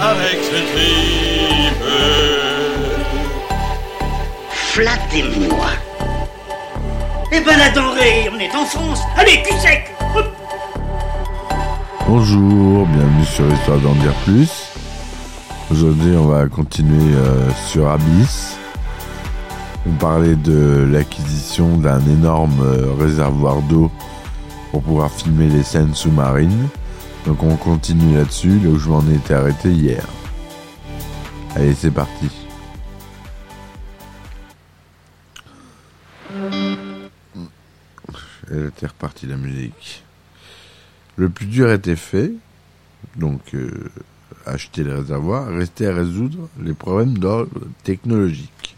avec ce tripe. Flattez-moi. Eh ben la denrée, on est en France Allez, cul sec Hop Bonjour, bienvenue sur Histoire d'en dire plus. Aujourd'hui, on va continuer euh, sur Abyss. On parlait de l'acquisition d'un énorme euh, réservoir d'eau pour pouvoir filmer les scènes sous-marines. Donc on continue là-dessus, là où je m'en étais arrêté hier. Allez, c'est parti. Elle était repartie la musique. Le plus dur était fait, donc euh, acheter le réservoir, restait à résoudre les problèmes d'ordre technologique.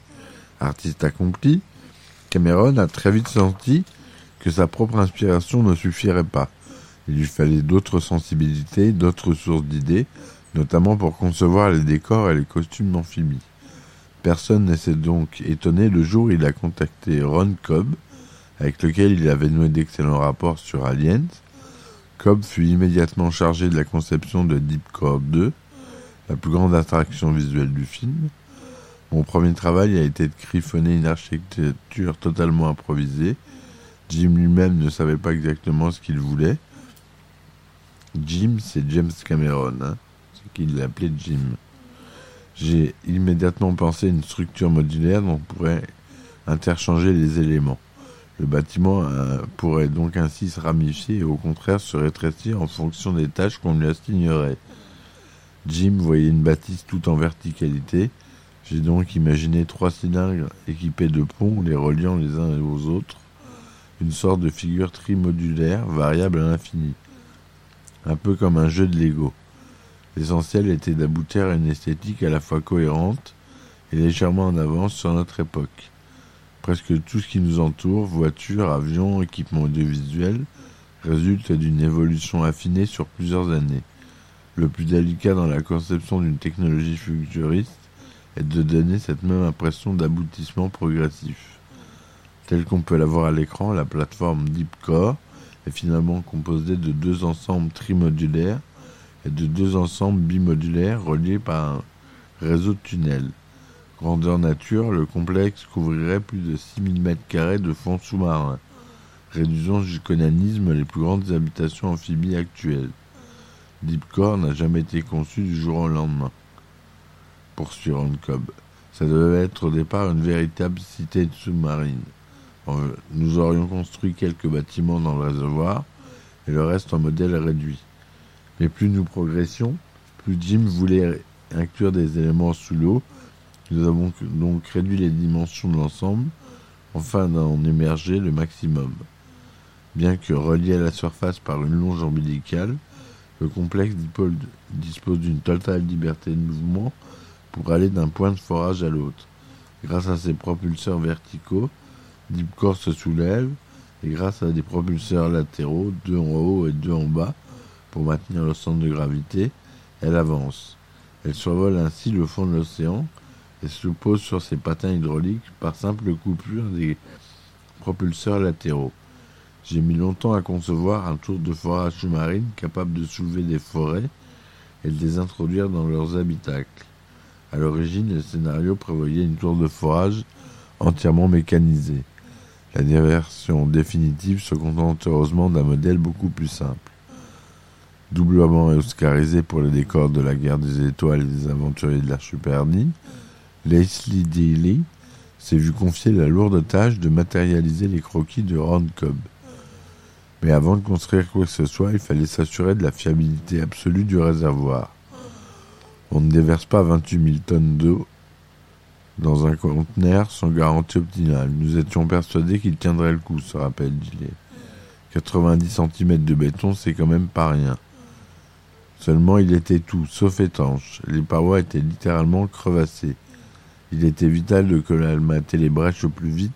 Artiste accompli, Cameron a très vite senti que sa propre inspiration ne suffirait pas. Il lui fallait d'autres sensibilités, d'autres sources d'idées, notamment pour concevoir les décors et les costumes d'amphibies. Personne ne s'est donc étonné le jour où il a contacté Ron Cobb, avec lequel il avait noué d'excellents rapports sur Aliens. Cobb fut immédiatement chargé de la conception de Deep Core 2, la plus grande attraction visuelle du film. Mon premier travail a été de griffonner une architecture totalement improvisée. Jim lui-même ne savait pas exactement ce qu'il voulait. Jim, c'est James Cameron, hein, c'est qu'il l'appelait Jim. J'ai immédiatement pensé à une structure modulaire dont on pourrait interchanger les éléments. Le bâtiment euh, pourrait donc ainsi se ramifier et au contraire se rétrécir en fonction des tâches qu'on lui assignerait. Jim voyait une bâtisse tout en verticalité. J'ai donc imaginé trois cylindres équipés de ponts les reliant les uns aux autres, une sorte de figure trimodulaire variable à l'infini, un peu comme un jeu de Lego. L'essentiel était d'aboutir à une esthétique à la fois cohérente et légèrement en avance sur notre époque. Presque tout ce qui nous entoure, voitures, avions, équipements audiovisuels, résulte d'une évolution affinée sur plusieurs années. Le plus délicat dans la conception d'une technologie futuriste est de donner cette même impression d'aboutissement progressif. Tel qu'on peut l'avoir à l'écran, la plateforme Deep Core est finalement composée de deux ensembles trimodulaires et de deux ensembles bimodulaires reliés par un réseau de tunnels. Grandeur nature, le complexe couvrirait plus de 6000 m2 de fond sous-marin, réduisant jusqu'au nanisme les plus grandes habitations amphibies actuelles. Deepcore n'a jamais été conçu du jour au lendemain. Poursuit Cobb. Ça devait être au départ une véritable cité sous-marine. Nous aurions construit quelques bâtiments dans le réservoir et le reste en modèle réduit. Mais plus nous progressions, plus Jim voulait inclure des éléments sous l'eau nous avons donc réduit les dimensions de l'ensemble afin d'en émerger le maximum. Bien que relié à la surface par une longe ombilicale, le complexe dispose d'une totale liberté de mouvement pour aller d'un point de forage à l'autre. Grâce à ses propulseurs verticaux, Deepcore se soulève et grâce à des propulseurs latéraux, deux en haut et deux en bas, pour maintenir le centre de gravité, elle avance. Elle survole ainsi le fond de l'océan et se pose sur ses patins hydrauliques par simple coupure des propulseurs latéraux. J'ai mis longtemps à concevoir un tour de forage sous-marine capable de soulever des forêts et de les introduire dans leurs habitacles. À l'origine, le scénario prévoyait une tour de forage entièrement mécanisée. La version définitive se contente heureusement d'un modèle beaucoup plus simple. Doublement oscarisé pour les décors de la guerre des étoiles et des aventuriers de l'Archipérdie, Leslie Daly s'est vu confier la lourde tâche de matérialiser les croquis de Ron Cobb. Mais avant de construire quoi que ce soit, il fallait s'assurer de la fiabilité absolue du réservoir. On ne déverse pas 28 000 tonnes d'eau dans un conteneur sans garantie optimale. Nous étions persuadés qu'il tiendrait le coup, se rappelle Gillet. 90 cm de béton, c'est quand même pas rien. Seulement il était tout, sauf étanche. Les parois étaient littéralement crevassées. Il était vital de colmater les brèches au plus vite,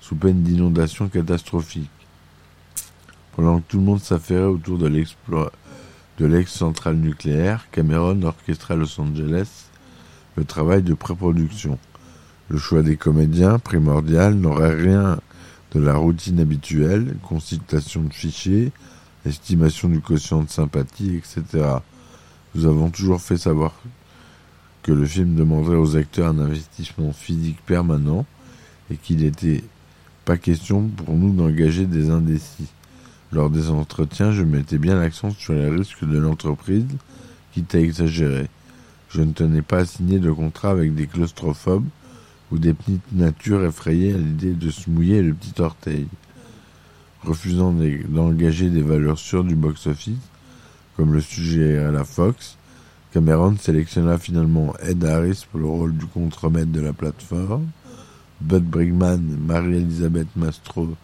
sous peine d'inondation catastrophique. Pendant que tout le monde s'affairait autour de l'exploit de l'ex-centrale nucléaire, Cameron orchestra à Los Angeles le travail de pré-production. Le choix des comédiens, primordial, n'aurait rien de la routine habituelle, consultation de fichiers, estimation du quotient de sympathie, etc. Nous avons toujours fait savoir que le film demanderait aux acteurs un investissement physique permanent et qu'il n'était pas question pour nous d'engager des indécis. Lors des entretiens, je mettais bien l'accent sur les risques de l'entreprise, quitte à exagérer. Je ne tenais pas à signer de contrat avec des claustrophobes ou des petites natures effrayées à l'idée de se mouiller le petit orteil. Refusant d'engager des valeurs sûres du box-office, comme le à la Fox, Cameron sélectionna finalement Ed Harris pour le rôle du contremaître de la plateforme, Bud Brigman, Marie-Elisabeth Mastro,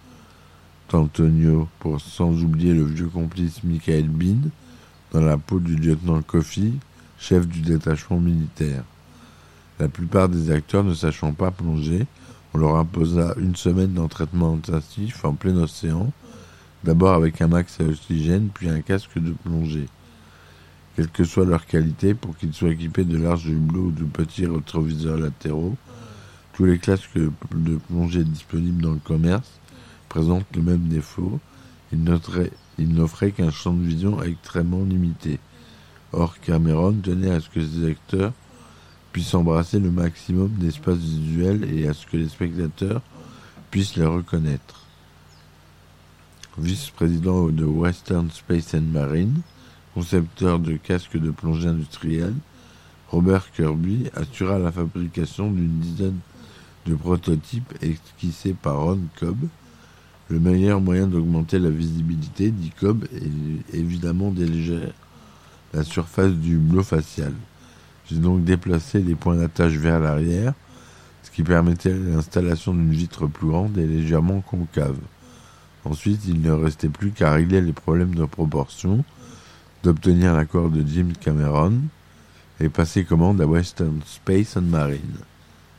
Antonio, pour sans oublier le vieux complice Michael Bean, dans la peau du lieutenant Coffey, chef du détachement militaire. La plupart des acteurs ne sachant pas plonger, on leur imposa une semaine d'entraînement intensif en plein océan, d'abord avec un max à oxygène, puis un casque de plongée. Quelle que soit leur qualité, pour qu'ils soient équipés de larges hublots ou de petits rétroviseurs latéraux, tous les casques de plongée disponibles dans le commerce présentent le même défaut. Ils n'offraient qu'un champ de vision extrêmement limité. Or, Cameron tenait à ce que ses acteurs puissent embrasser le maximum d'espace visuel et à ce que les spectateurs puissent les reconnaître. Vice-président de Western Space and Marine, concepteur de casques de plongée industriels, Robert Kirby assura la fabrication d'une dizaine de prototypes esquissés par Ron Cobb. Le meilleur moyen d'augmenter la visibilité, dit Cobb, est évidemment d'éléger la surface du hublot facial. J'ai donc déplacé les points d'attache vers l'arrière, ce qui permettait l'installation d'une vitre plus grande et légèrement concave. Ensuite, il ne restait plus qu'à régler les problèmes de proportion, d'obtenir l'accord de Jim Cameron et passer commande à Western Space and Marine.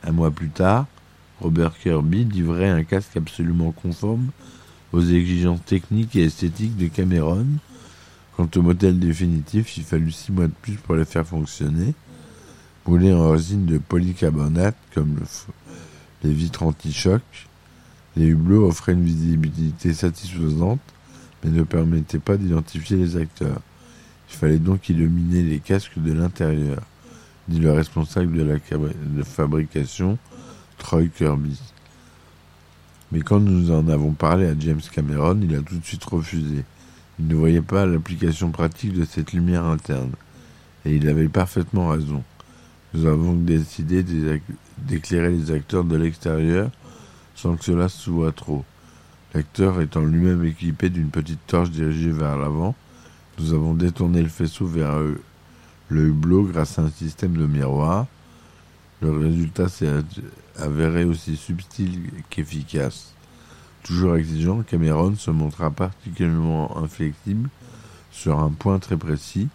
Un mois plus tard, Robert Kirby livrait un casque absolument conforme aux exigences techniques et esthétiques de Cameron. Quant au modèle définitif, il fallut six mois de plus pour le faire fonctionner. Moulé en résine de polycarbonate, comme les vitres anti-choc, les hublots offraient une visibilité satisfaisante, mais ne permettaient pas d'identifier les acteurs. Il fallait donc illuminer les casques de l'intérieur, dit le responsable de la fabrication, Troy Kirby. Mais quand nous en avons parlé à James Cameron, il a tout de suite refusé. Il ne voyait pas l'application pratique de cette lumière interne. Et il avait parfaitement raison. Nous avons décidé d'éclairer les acteurs de l'extérieur sans que cela se voit trop. L'acteur étant lui-même équipé d'une petite torche dirigée vers l'avant, nous avons détourné le faisceau vers le hublot grâce à un système de miroir. Le résultat s'est avéré aussi subtil qu'efficace. Toujours exigeant, Cameron se montra particulièrement inflexible sur un point très précis.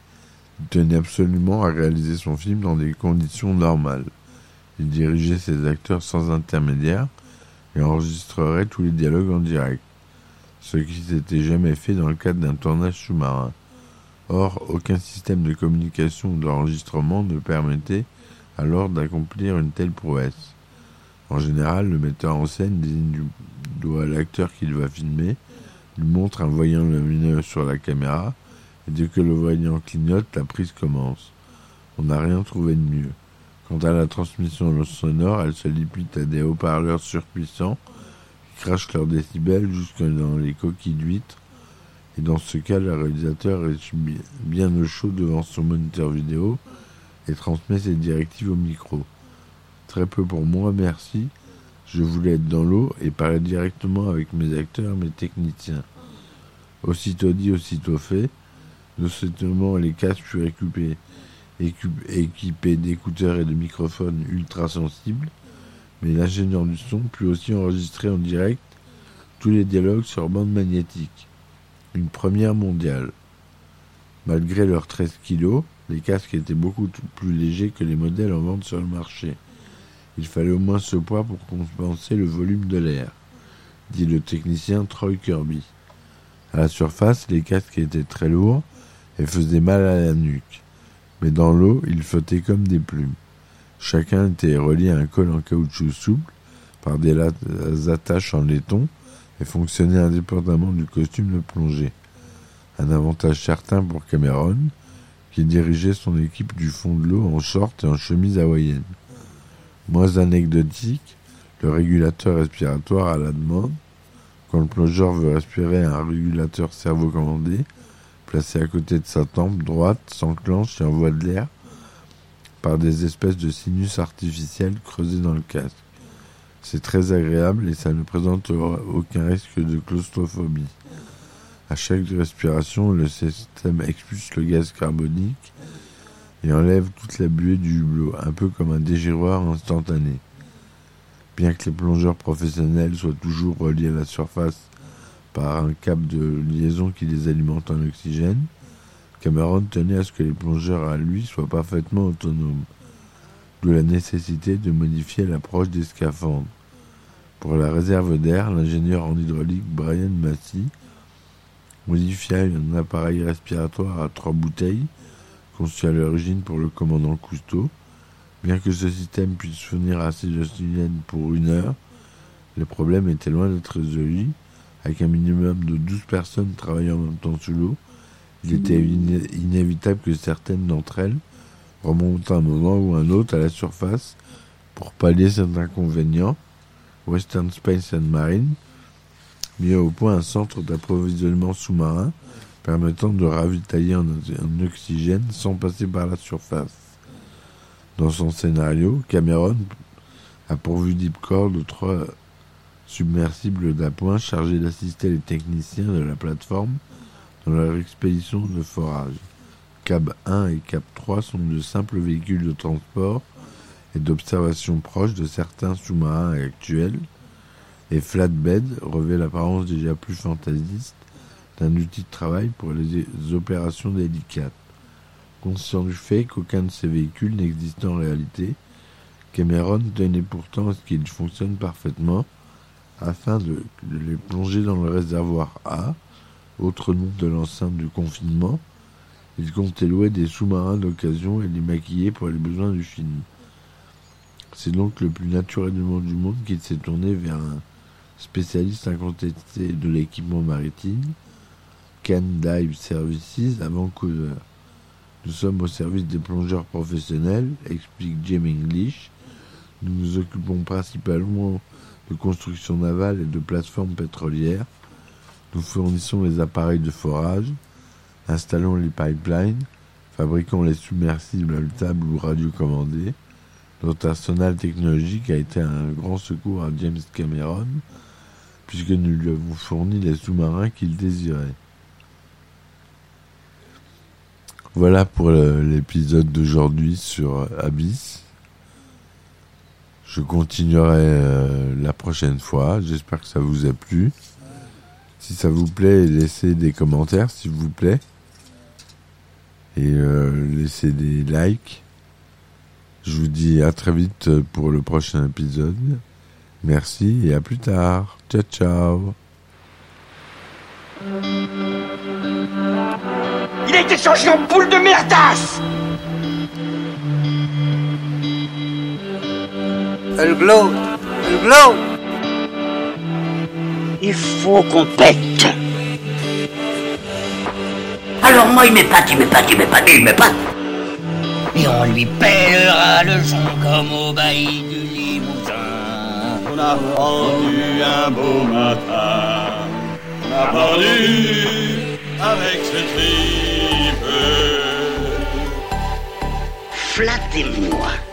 Il tenait absolument à réaliser son film dans des conditions normales. Il dirigeait ses acteurs sans intermédiaire et enregistrerait tous les dialogues en direct, ce qui s'était jamais fait dans le cadre d'un tournage sous-marin. Or, aucun système de communication ou d'enregistrement ne permettait alors d'accomplir une telle prouesse. En général, le metteur en scène désigne du doigt l'acteur qu'il va filmer, lui montre un voyant lumineux sur la caméra, et dès que le voyant clignote, la prise commence. On n'a rien trouvé de mieux. Quant à la transmission sonore, elle se limite à des haut-parleurs surpuissants qui crachent leurs décibels jusque dans les coquilles d'huîtres et dans ce cas, le réalisateur est bien au chaud devant son moniteur vidéo et transmet ses directives au micro. Très peu pour moi, merci. Je voulais être dans l'eau et parler directement avec mes acteurs, mes techniciens. Aussitôt dit, aussitôt fait. Non seulement les casques furent équipés, équipés d'écouteurs et de microphones ultra sensibles, mais l'ingénieur du son put aussi enregistrer en direct tous les dialogues sur bande magnétique une première mondiale. Malgré leurs 13 kilos, les casques étaient beaucoup plus légers que les modèles en vente sur le marché. Il fallait au moins ce poids pour compenser le volume de l'air, dit le technicien Troy Kirby. À la surface, les casques étaient très lourds et faisaient mal à la nuque. Mais dans l'eau, ils flottaient comme des plumes. Chacun était relié à un col en caoutchouc souple par des attaches en laiton et fonctionnait indépendamment du costume de plongée. Un avantage certain pour Cameron, qui dirigeait son équipe du fond de l'eau en short et en chemise hawaïenne. Moins anecdotique, le régulateur respiratoire à la demande, quand le plongeur veut respirer un régulateur cerveau-commandé, placé à côté de sa tempe droite, s'enclenche et envoie de l'air par des espèces de sinus artificiels creusés dans le casque. C'est très agréable et ça ne présente aucun risque de claustrophobie. À chaque respiration, le système expulse le gaz carbonique et enlève toute la buée du hublot, un peu comme un dégiroir instantané. Bien que les plongeurs professionnels soient toujours reliés à la surface par un câble de liaison qui les alimente en oxygène, Cameron tenait à ce que les plongeurs à lui soient parfaitement autonomes, d'où la nécessité de modifier l'approche des scaphandres. Pour la réserve d'air, l'ingénieur en hydraulique Brian Massey modifia un appareil respiratoire à trois bouteilles, conçu à l'origine pour le commandant Cousteau, Bien que ce système puisse fournir assez d'oxygène pour une heure, le problème était loin d'être résolu. Avec un minimum de 12 personnes travaillant en même temps sous l'eau, il était inévitable que certaines d'entre elles remontent un moment ou un autre à la surface pour pallier cet inconvénient. Western Space and Marine mit au point un centre d'approvisionnement sous-marin permettant de ravitailler en oxygène sans passer par la surface. Dans son scénario, Cameron a pourvu Deepcore de trois submersibles d'appoint chargés d'assister les techniciens de la plateforme dans leur expédition de forage. Cab 1 et Cab 3 sont de simples véhicules de transport et d'observation proche de certains sous-marins actuels, et Flatbed revêt l'apparence déjà plus fantasiste d'un outil de travail pour les opérations délicates. Conscient du fait qu'aucun de ces véhicules n'existe en réalité, Cameron tenait pourtant à ce qu'ils fonctionnent parfaitement afin de, les plonger dans le réservoir A, autre nom de l'enceinte du confinement. Il comptait louer des sous-marins d'occasion et les maquiller pour les besoins du film. C'est donc le plus naturellement du monde qu'il s'est tourné vers un spécialiste incontesté de l'équipement maritime, Can Dive Services à Vancouver. Nous sommes au service des plongeurs professionnels, explique Jim English. Nous nous occupons principalement de construction navale et de plateformes pétrolières. Nous fournissons les appareils de forage, installons les pipelines, fabriquons les submersibles habitables ou radiocommandés. Notre arsenal technologique a été un grand secours à James Cameron, puisque nous lui avons fourni les sous-marins qu'il désirait. Voilà pour l'épisode d'aujourd'hui sur Abyss. Je continuerai euh, la prochaine fois. J'espère que ça vous a plu. Si ça vous plaît, laissez des commentaires, s'il vous plaît. Et euh, laissez des likes. Je vous dis à très vite pour le prochain épisode. Merci et à plus tard. Ciao ciao. Il a été changé en boule de merdasse Elle glow Elle glow Il faut qu'on pète. Alors moi il m'épate, il m'épate, il m'épate, il m'épate Et on lui pèlera le son comme au bailli du Limousin. On a rendu un beau matin. On a pendu avec ce tripe. Flattez-moi.